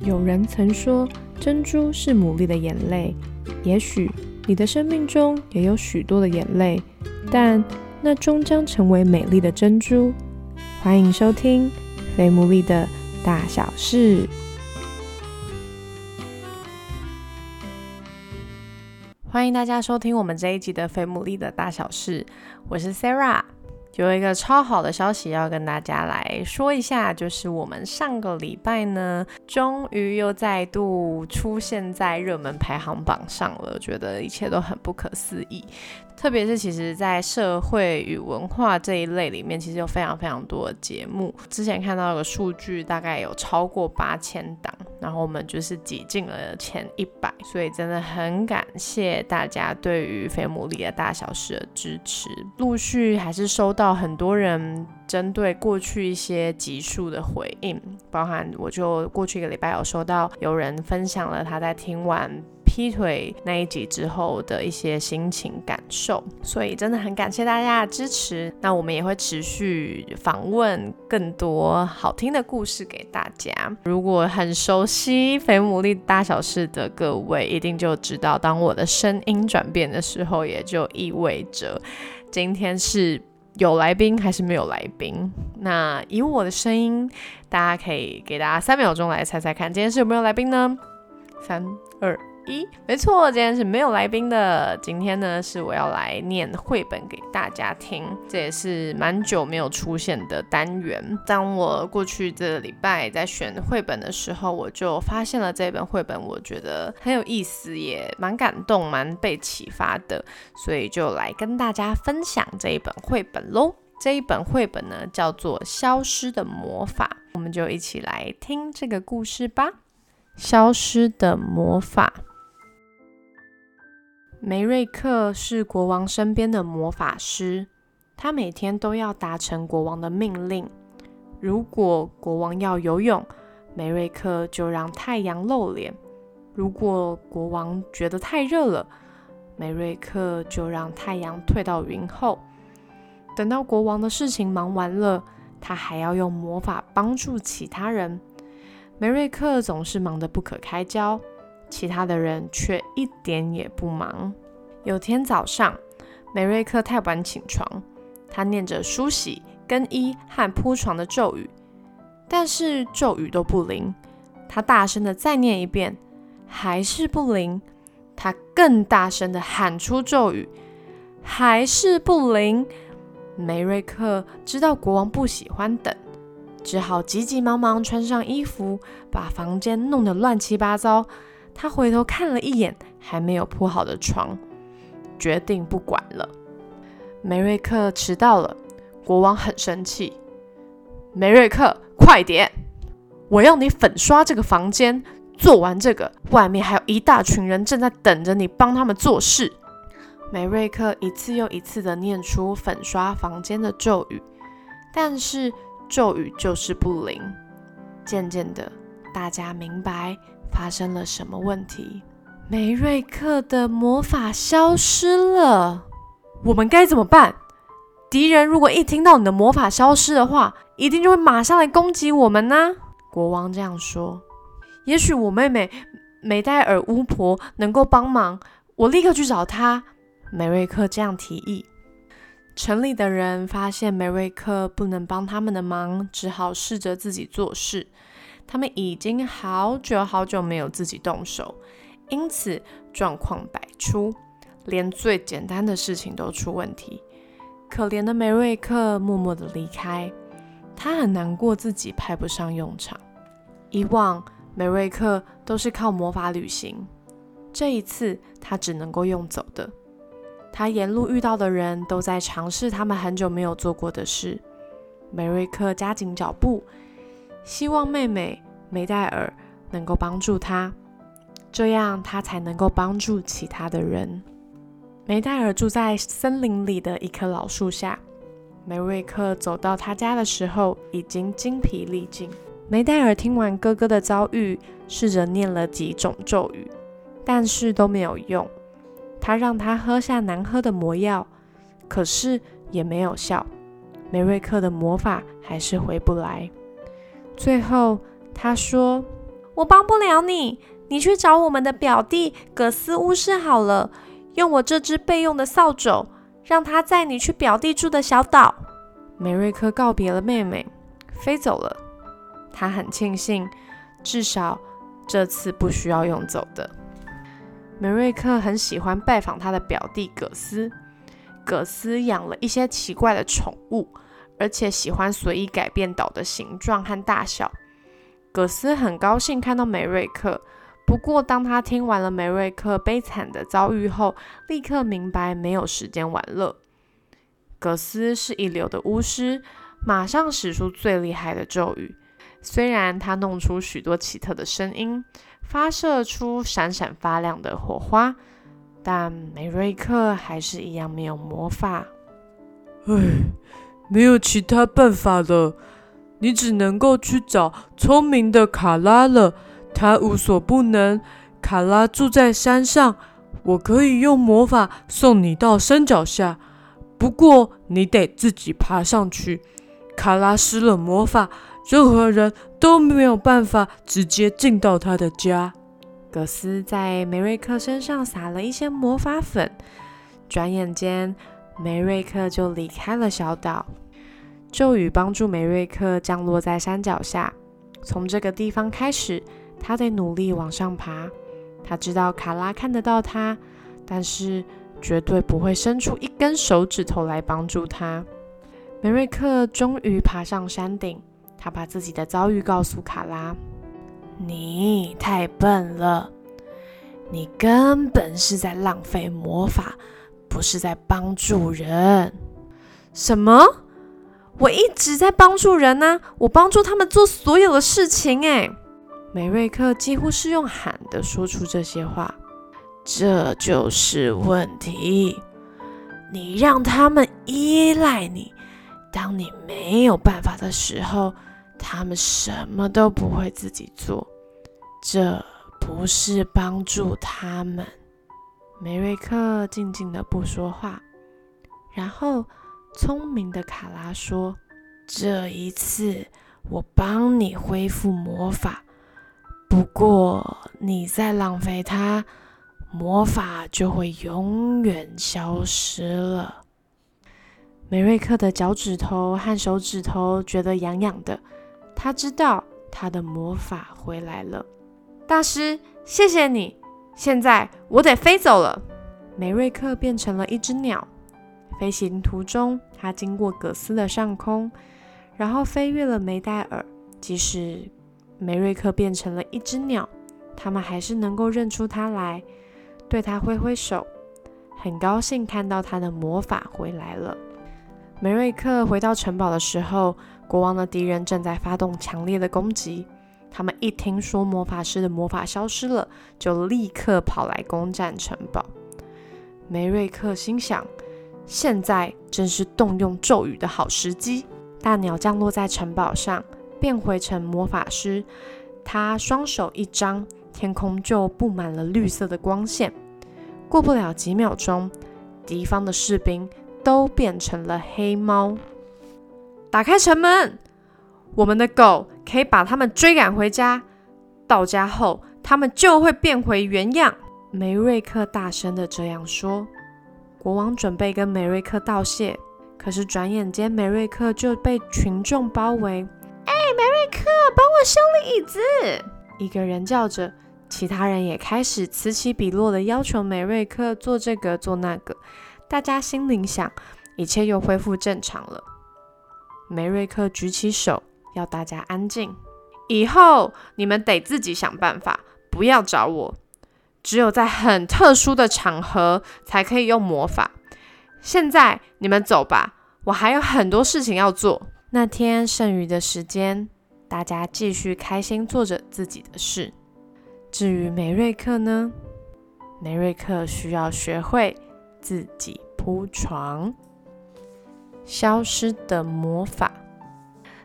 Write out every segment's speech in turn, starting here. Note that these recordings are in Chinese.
有人曾说，珍珠是牡蛎的眼泪。也许你的生命中也有许多的眼泪，但那终将成为美丽的珍珠。欢迎收听《非牡蛎的大小事》。欢迎大家收听我们这一集的《非牡蛎的大小事》，我是 Sarah。有一个超好的消息要跟大家来说一下，就是我们上个礼拜呢，终于又再度出现在热门排行榜上了，觉得一切都很不可思议。特别是其实，在社会与文化这一类里面，其实有非常非常多的节目。之前看到有个数据，大概有超过八千档，然后我们就是挤进了前一百，所以真的很感谢大家对于《飞姆里的大小事》的支持。陆续还是收到很多人针对过去一些集数的回应，包含我就过去一个礼拜有收到有人分享了他在听完。劈腿那一集之后的一些心情感受，所以真的很感谢大家的支持。那我们也会持续访问更多好听的故事给大家。如果很熟悉《肥牡蛎大小事》的各位，一定就知道，当我的声音转变的时候，也就意味着今天是有来宾还是没有来宾。那以我的声音，大家可以给大家三秒钟来猜猜看，今天是有没有来宾呢？三二。一没错，今天是没有来宾的。今天呢，是我要来念绘本给大家听，这也是蛮久没有出现的单元。当我过去这礼拜在选绘本的时候，我就发现了这本绘本，我觉得很有意思，也蛮感动，蛮被启发的，所以就来跟大家分享这一本绘本喽。这一本绘本呢，叫做《消失的魔法》，我们就一起来听这个故事吧。《消失的魔法》。梅瑞克是国王身边的魔法师，他每天都要达成国王的命令。如果国王要游泳，梅瑞克就让太阳露脸；如果国王觉得太热了，梅瑞克就让太阳退到云后。等到国王的事情忙完了，他还要用魔法帮助其他人。梅瑞克总是忙得不可开交。其他的人却一点也不忙。有天早上，梅瑞克太晚起床，他念着梳洗、更衣和铺床的咒语，但是咒语都不灵。他大声的再念一遍，还是不灵。他更大声的喊出咒语，还是不灵。梅瑞克知道国王不喜欢等，只好急急忙忙穿上衣服，把房间弄得乱七八糟。他回头看了一眼还没有铺好的床，决定不管了。梅瑞克迟到了，国王很生气。梅瑞克，快点！我要你粉刷这个房间。做完这个，外面还有一大群人正在等着你帮他们做事。梅瑞克一次又一次地念出粉刷房间的咒语，但是咒语就是不灵。渐渐的，大家明白。发生了什么问题？梅瑞克的魔法消失了，我们该怎么办？敌人如果一听到你的魔法消失的话，一定就会马上来攻击我们呢。国王这样说。也许我妹妹梅黛尔巫婆能够帮忙，我立刻去找她。梅瑞克这样提议。城里的人发现梅瑞克不能帮他们的忙，只好试着自己做事。他们已经好久好久没有自己动手，因此状况百出，连最简单的事情都出问题。可怜的梅瑞克默默的离开，他很难过自己派不上用场。以往梅瑞克都是靠魔法旅行，这一次他只能够用走的。他沿路遇到的人都在尝试他们很久没有做过的事。梅瑞克加紧脚步。希望妹妹梅黛尔能够帮助他，这样他才能够帮助其他的人。梅黛尔住在森林里的一棵老树下。梅瑞克走到他家的时候，已经精疲力尽。梅黛尔听完哥哥的遭遇，试着念了几种咒语，但是都没有用。他让他喝下难喝的魔药，可是也没有效。梅瑞克的魔法还是回不来。最后，他说：“我帮不了你，你去找我们的表弟葛斯巫师好了，用我这只备用的扫帚，让他载你去表弟住的小岛。”梅瑞克告别了妹妹，飞走了。他很庆幸，至少这次不需要用走的。梅瑞克很喜欢拜访他的表弟葛斯。葛斯养了一些奇怪的宠物，而且喜欢随意改变岛的形状和大小。葛斯很高兴看到梅瑞克，不过当他听完了梅瑞克悲惨的遭遇后，立刻明白没有时间玩乐。葛斯是一流的巫师，马上使出最厉害的咒语。虽然他弄出许多奇特的声音，发射出闪闪发亮的火花，但梅瑞克还是一样没有魔法。唉，没有其他办法了，你只能够去找聪明的卡拉了。他无所不能。卡拉住在山上，我可以用魔法送你到山脚下，不过你得自己爬上去。卡拉施了魔法。任何人都没有办法直接进到他的家。葛斯在梅瑞克身上撒了一些魔法粉，转眼间梅瑞克就离开了小岛。咒语帮助梅瑞克降落在山脚下。从这个地方开始，他得努力往上爬。他知道卡拉看得到他，但是绝对不会伸出一根手指头来帮助他。梅瑞克终于爬上山顶。他把自己的遭遇告诉卡拉：“你太笨了，你根本是在浪费魔法，不是在帮助人。”“什么？我一直在帮助人呢！我帮助他们做所有的事情。”哎，梅瑞克几乎是用喊的说出这些话。这就是问题，你让他们依赖你，当你没有办法的时候。他们什么都不会自己做，这不是帮助他们。梅瑞克静静的不说话，然后聪明的卡拉说：“这一次我帮你恢复魔法，不过你再浪费它，魔法就会永远消失了。”梅瑞克的脚趾头和手指头觉得痒痒的。他知道他的魔法回来了，大师，谢谢你。现在我得飞走了。梅瑞克变成了一只鸟，飞行途中，他经过葛斯的上空，然后飞越了梅戴尔。即使梅瑞克变成了一只鸟，他们还是能够认出他来，对他挥挥手，很高兴看到他的魔法回来了。梅瑞克回到城堡的时候。国王的敌人正在发动强烈的攻击。他们一听说魔法师的魔法消失了，就立刻跑来攻占城堡。梅瑞克心想：现在正是动用咒语的好时机。大鸟降落在城堡上，变回成魔法师。他双手一张，天空就布满了绿色的光线。过不了几秒钟，敌方的士兵都变成了黑猫。打开城门，我们的狗可以把他们追赶回家。到家后，他们就会变回原样。梅瑞克大声的这样说。国王准备跟梅瑞克道谢，可是转眼间，梅瑞克就被群众包围。哎，梅瑞克，帮我修理椅子！一个人叫着，其他人也开始此起彼落的要求梅瑞克做这个做那个。大家心里想，一切又恢复正常了。梅瑞克举起手，要大家安静。以后你们得自己想办法，不要找我。只有在很特殊的场合才可以用魔法。现在你们走吧，我还有很多事情要做。那天剩余的时间，大家继续开心做着自己的事。至于梅瑞克呢？梅瑞克需要学会自己铺床。消失的魔法，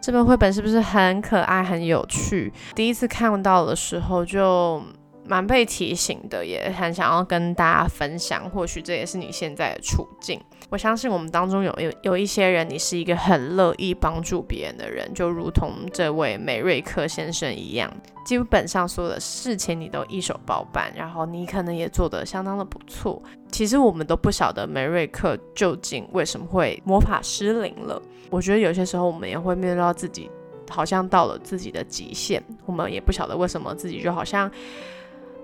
这本绘本是不是很可爱、很有趣？第一次看到的时候就蛮被提醒的，也很想要跟大家分享。或许这也是你现在的处境。我相信我们当中有有有一些人，你是一个很乐意帮助别人的人，就如同这位美瑞克先生一样，基本上所有的事情你都一手包办，然后你可能也做得相当的不错。其实我们都不晓得美瑞克究竟为什么会魔法失灵了。我觉得有些时候我们也会面对到自己好像到了自己的极限，我们也不晓得为什么自己就好像。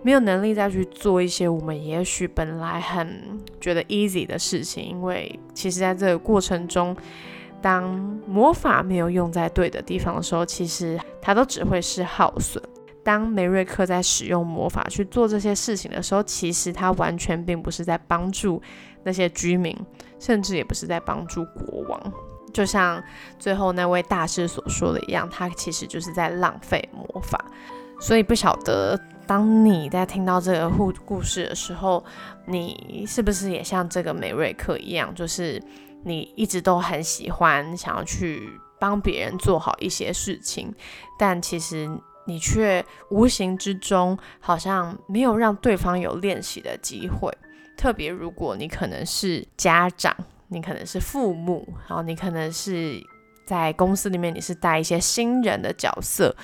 没有能力再去做一些我们也许本来很觉得 easy 的事情，因为其实在这个过程中，当魔法没有用在对的地方的时候，其实它都只会是耗损。当梅瑞克在使用魔法去做这些事情的时候，其实他完全并不是在帮助那些居民，甚至也不是在帮助国王。就像最后那位大师所说的一样，他其实就是在浪费魔法。所以不晓得。当你在听到这个故故事的时候，你是不是也像这个梅瑞克一样，就是你一直都很喜欢想要去帮别人做好一些事情，但其实你却无形之中好像没有让对方有练习的机会。特别如果你可能是家长，你可能是父母，然后你可能是在公司里面你是带一些新人的角色。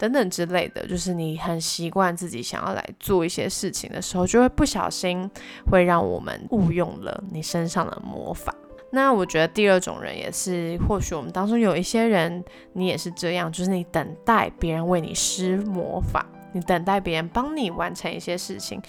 等等之类的，就是你很习惯自己想要来做一些事情的时候，就会不小心会让我们误用了你身上的魔法。那我觉得第二种人也是，或许我们当中有一些人，你也是这样，就是你等待别人为你施魔法。你等待别人帮你完成一些事情，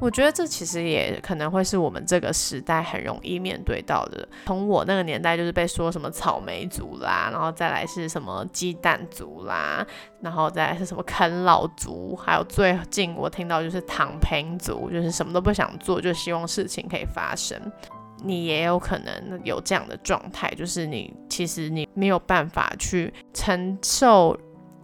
我觉得这其实也可能会是我们这个时代很容易面对到的。从我那个年代就是被说什么草莓族啦，然后再来是什么鸡蛋族啦，然后再来是什么啃老族，还有最近我听到就是躺平族，就是什么都不想做，就希望事情可以发生。你也有可能有这样的状态，就是你其实你没有办法去承受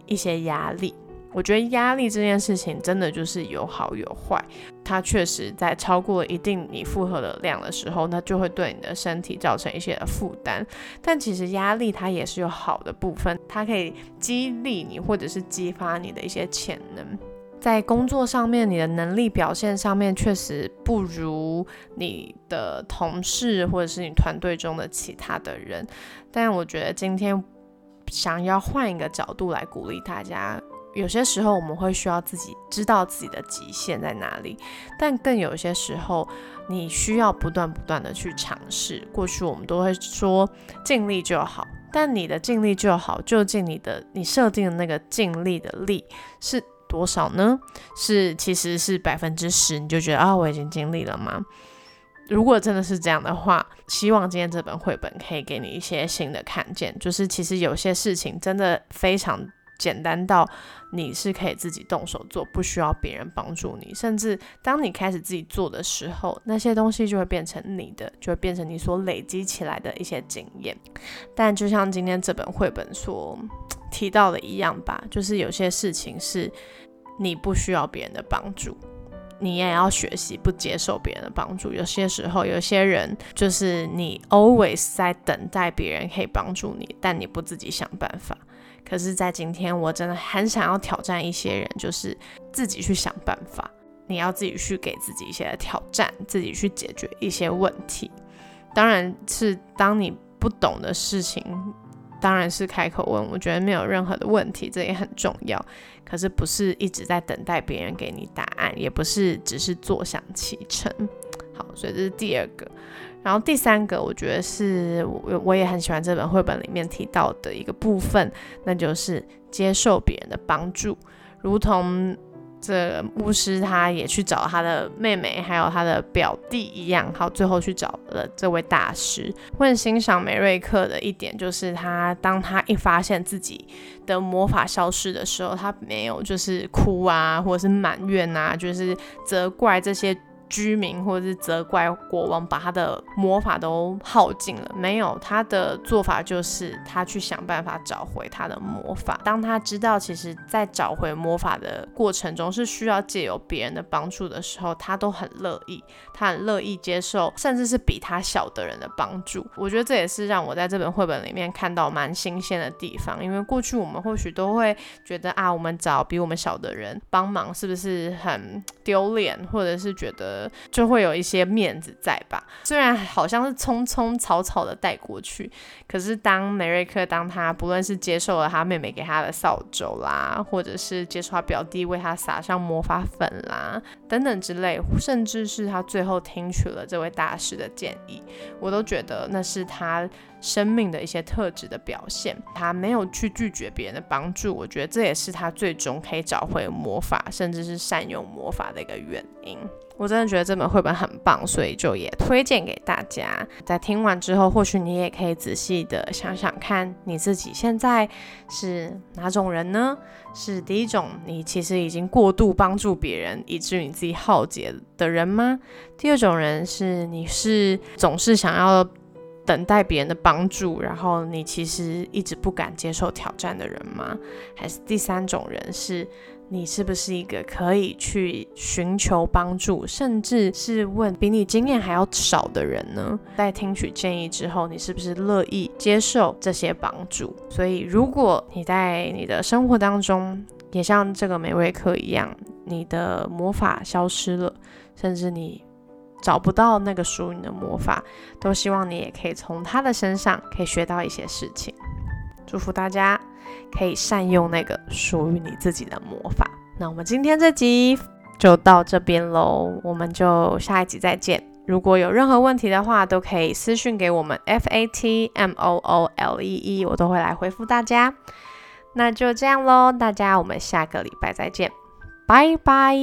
一些压力。我觉得压力这件事情真的就是有好有坏，它确实在超过一定你负荷的量的时候，那就会对你的身体造成一些的负担。但其实压力它也是有好的部分，它可以激励你或者是激发你的一些潜能。在工作上面，你的能力表现上面确实不如你的同事或者是你团队中的其他的人，但我觉得今天想要换一个角度来鼓励大家。有些时候我们会需要自己知道自己的极限在哪里，但更有些时候你需要不断不断的去尝试。过去我们都会说尽力就好，但你的尽力就好，究竟你的你设定的那个尽力的力是多少呢？是其实是百分之十，你就觉得啊我已经尽力了吗？如果真的是这样的话，希望今天这本绘本可以给你一些新的看见，就是其实有些事情真的非常。简单到你是可以自己动手做，不需要别人帮助你。甚至当你开始自己做的时候，那些东西就会变成你的，就会变成你所累积起来的一些经验。但就像今天这本绘本所提到的一样吧，就是有些事情是你不需要别人的帮助，你也要学习不接受别人的帮助。有些时候，有些人就是你 always 在等待别人可以帮助你，但你不自己想办法。可是，在今天，我真的很想要挑战一些人，就是自己去想办法。你要自己去给自己一些挑战，自己去解决一些问题。当然是当你不懂的事情，当然是开口问，我觉得没有任何的问题，这也很重要。可是不是一直在等待别人给你答案，也不是只是坐享其成。好，所以这是第二个。然后第三个，我觉得是我我也很喜欢这本绘本里面提到的一个部分，那就是接受别人的帮助，如同这牧师他也去找他的妹妹还有他的表弟一样，好，最后去找了这位大师。我很欣赏梅瑞克的一点就是他当他一发现自己的魔法消失的时候，他没有就是哭啊，或者是埋怨啊，就是责怪这些。居民或者是责怪国王把他的魔法都耗尽了。没有，他的做法就是他去想办法找回他的魔法。当他知道其实在找回魔法的过程中是需要借由别人的帮助的时候，他都很乐意，他很乐意接受，甚至是比他小的人的帮助。我觉得这也是让我在这本绘本里面看到蛮新鲜的地方，因为过去我们或许都会觉得啊，我们找比我们小的人帮忙是不是很丢脸，或者是觉得。就会有一些面子在吧，虽然好像是匆匆草草的带过去，可是当梅瑞克当他不论是接受了他妹妹给他的扫帚啦，或者是接受他表弟为他撒上魔法粉啦等等之类，甚至是他最后听取了这位大师的建议，我都觉得那是他生命的一些特质的表现。他没有去拒绝别人的帮助，我觉得这也是他最终可以找回魔法，甚至是善用魔法的一个原因。我真的觉得这本绘本很棒，所以就也推荐给大家。在听完之后，或许你也可以仔细的想想看，你自己现在是哪种人呢？是第一种，你其实已经过度帮助别人，以至于你自己耗竭的人吗？第二种人是你是总是想要等待别人的帮助，然后你其实一直不敢接受挑战的人吗？还是第三种人是？你是不是一个可以去寻求帮助，甚至是问比你经验还要少的人呢？在听取建议之后，你是不是乐意接受这些帮助？所以，如果你在你的生活当中也像这个梅瑞克一样，你的魔法消失了，甚至你找不到那个属于你的魔法，都希望你也可以从他的身上可以学到一些事情。祝福大家。可以善用那个属于你自己的魔法。那我们今天这集就到这边喽，我们就下一集再见。如果有任何问题的话，都可以私信给我们 F A T M O O L E E，我都会来回复大家。那就这样喽，大家我们下个礼拜再见，拜拜。